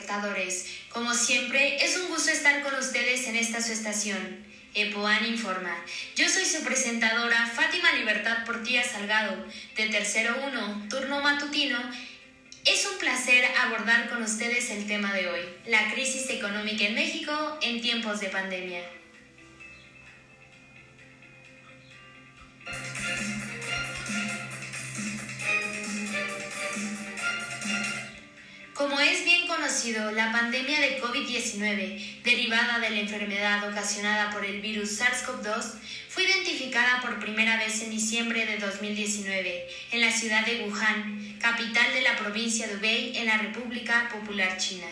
trabajadores. Como siempre, es un gusto estar con ustedes en esta su estación. EPOAN Informa. Yo soy su presentadora Fátima Libertad Portilla Salgado, de Tercero 1, turno matutino. Es un placer abordar con ustedes el tema de hoy, la crisis económica en México en tiempos de pandemia. Como es bien la pandemia de COVID-19, derivada de la enfermedad ocasionada por el virus SARS-CoV-2, fue identificada por primera vez en diciembre de 2019 en la ciudad de Wuhan, capital de la provincia de Hubei en la República Popular China.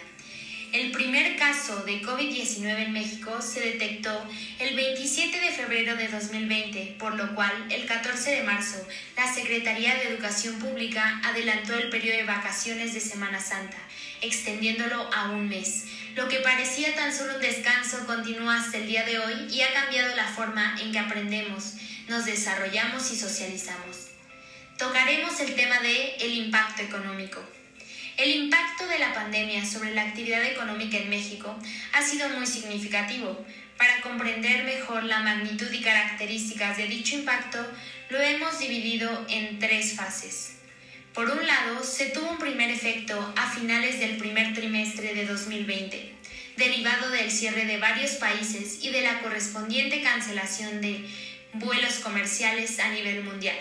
El primer caso de COVID-19 en México se detectó el 27 de febrero de 2020, por lo cual el 14 de marzo la Secretaría de Educación Pública adelantó el periodo de vacaciones de Semana Santa, extendiéndolo a un mes. Lo que parecía tan solo un descanso continúa hasta el día de hoy y ha cambiado la forma en que aprendemos, nos desarrollamos y socializamos. Tocaremos el tema de el impacto económico. El impacto de la pandemia sobre la actividad económica en México ha sido muy significativo. Para comprender mejor la magnitud y características de dicho impacto, lo hemos dividido en tres fases. Por un lado, se tuvo un primer efecto a finales del primer trimestre de 2020, derivado del cierre de varios países y de la correspondiente cancelación de vuelos comerciales a nivel mundial.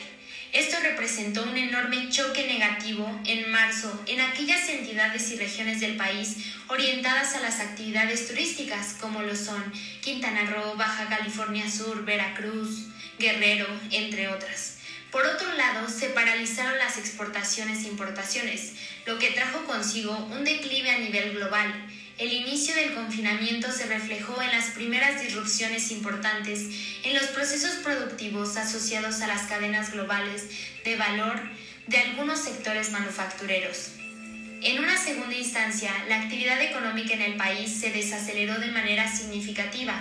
Esto representó un enorme choque negativo en marzo en aquellas entidades y regiones del país orientadas a las actividades turísticas, como lo son Quintana Roo, Baja California Sur, Veracruz, Guerrero, entre otras. Por otro lado, se paralizaron las exportaciones e importaciones, lo que trajo consigo un declive a nivel global el inicio del confinamiento se reflejó en las primeras disrupciones importantes en los procesos productivos asociados a las cadenas globales de valor de algunos sectores manufactureros. En una segunda instancia, la actividad económica en el país se desaceleró de manera significativa,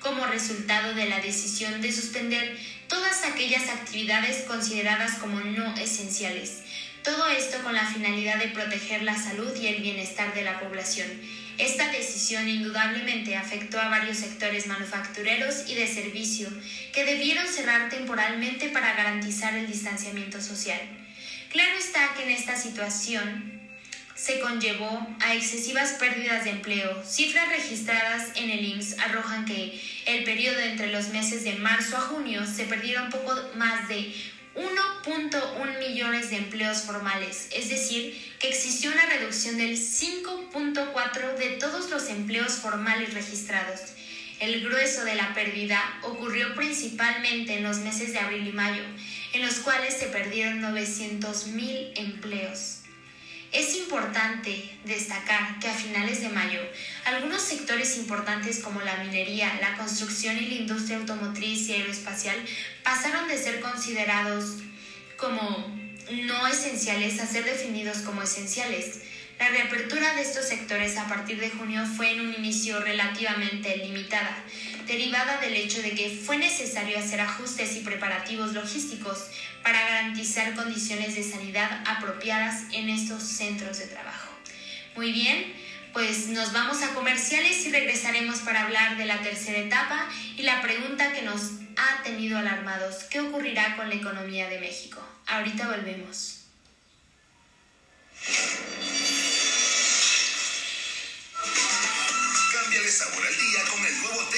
como resultado de la decisión de suspender todas aquellas actividades consideradas como no esenciales. Todo esto con la finalidad de proteger la salud y el bienestar de la población esta decisión indudablemente afectó a varios sectores manufactureros y de servicio que debieron cerrar temporalmente para garantizar el distanciamiento social. Claro está que en esta situación se conllevó a excesivas pérdidas de empleo. Cifras registradas en el IMSS arrojan que el periodo entre los meses de marzo a junio se perdieron poco más de 1.1 millones de empleos formales, es decir, que existió una reducción del 5.4 de todos los empleos formales registrados. El grueso de la pérdida ocurrió principalmente en los meses de abril y mayo, en los cuales se perdieron 900.000 empleos. Es importante destacar que a finales de mayo, algunos sectores importantes como la minería, la construcción y la industria automotriz y aeroespacial pasaron de ser considerados como no esenciales a ser definidos como esenciales. La reapertura de estos sectores a partir de junio fue en un inicio relativamente limitada, derivada del hecho de que fue necesario hacer ajustes y preparativos logísticos para garantizar condiciones de sanidad apropiadas en estos centros de trabajo. Muy bien, pues nos vamos a comerciales y regresaremos para hablar de la tercera etapa y la pregunta que nos ha tenido alarmados, ¿qué ocurrirá con la economía de México? Ahorita volvemos.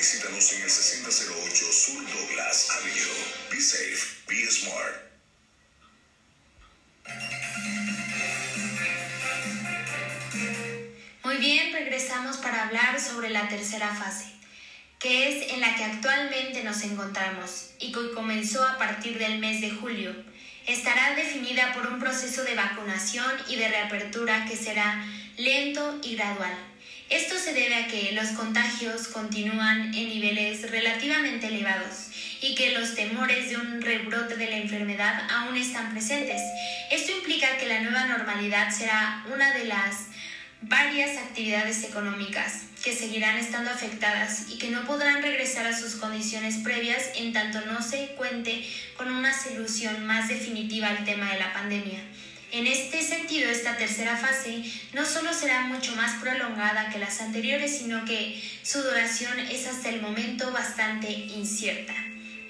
visítanos en el 6008 Sur Douglas Avenue. Be safe, be smart. Muy bien, regresamos para hablar sobre la tercera fase, que es en la que actualmente nos encontramos y que comenzó a partir del mes de julio. Estará definida por un proceso de vacunación y de reapertura que será lento y gradual. Esto se debe a que los contagios continúan en niveles relativamente elevados y que los temores de un rebrote de la enfermedad aún están presentes. Esto implica que la nueva normalidad será una de las varias actividades económicas que seguirán estando afectadas y que no podrán regresar a sus condiciones previas en tanto no se cuente con una solución más definitiva al tema de la pandemia. En este sentido, esta tercera fase no solo será mucho más prolongada que las anteriores, sino que su duración es hasta el momento bastante incierta.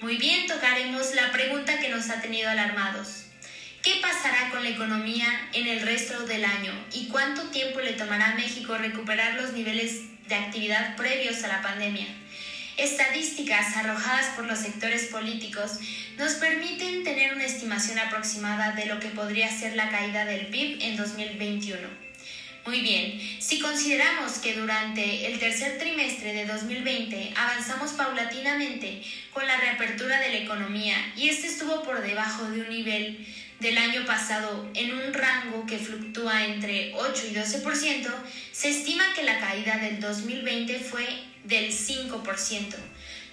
Muy bien, tocaremos la pregunta que nos ha tenido alarmados. ¿Qué pasará con la economía en el resto del año y cuánto tiempo le tomará a México recuperar los niveles de actividad previos a la pandemia? Estadísticas arrojadas por los sectores políticos nos permiten tener una estimación aproximada de lo que podría ser la caída del PIB en 2021. Muy bien, si consideramos que durante el tercer trimestre de 2020 avanzamos paulatinamente con la reapertura de la economía y este estuvo por debajo de un nivel del año pasado en un rango que fluctúa entre 8 y 12%, se estima que la caída del 2020 fue del 5%.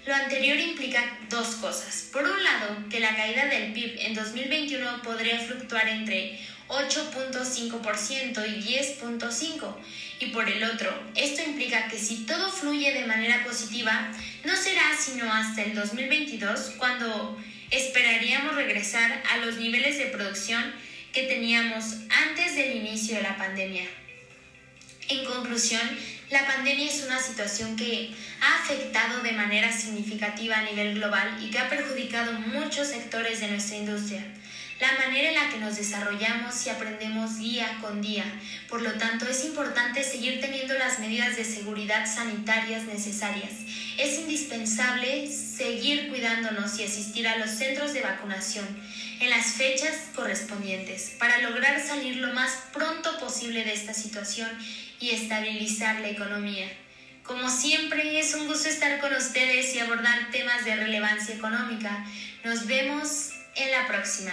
Lo anterior implica dos cosas. Por un lado, que la caída del PIB en 2021 podría fluctuar entre 8.5% y 10.5%. Y por el otro, esto implica que si todo fluye de manera positiva, no será sino hasta el 2022 cuando esperaríamos regresar a los niveles de producción que teníamos antes del inicio de la pandemia. En conclusión, la pandemia es una situación que ha afectado de manera significativa a nivel global y que ha perjudicado muchos sectores de nuestra industria la manera en la que nos desarrollamos y aprendemos día con día. Por lo tanto, es importante seguir teniendo las medidas de seguridad sanitarias necesarias. Es indispensable seguir cuidándonos y asistir a los centros de vacunación en las fechas correspondientes para lograr salir lo más pronto posible de esta situación y estabilizar la economía. Como siempre, es un gusto estar con ustedes y abordar temas de relevancia económica. Nos vemos en la próxima.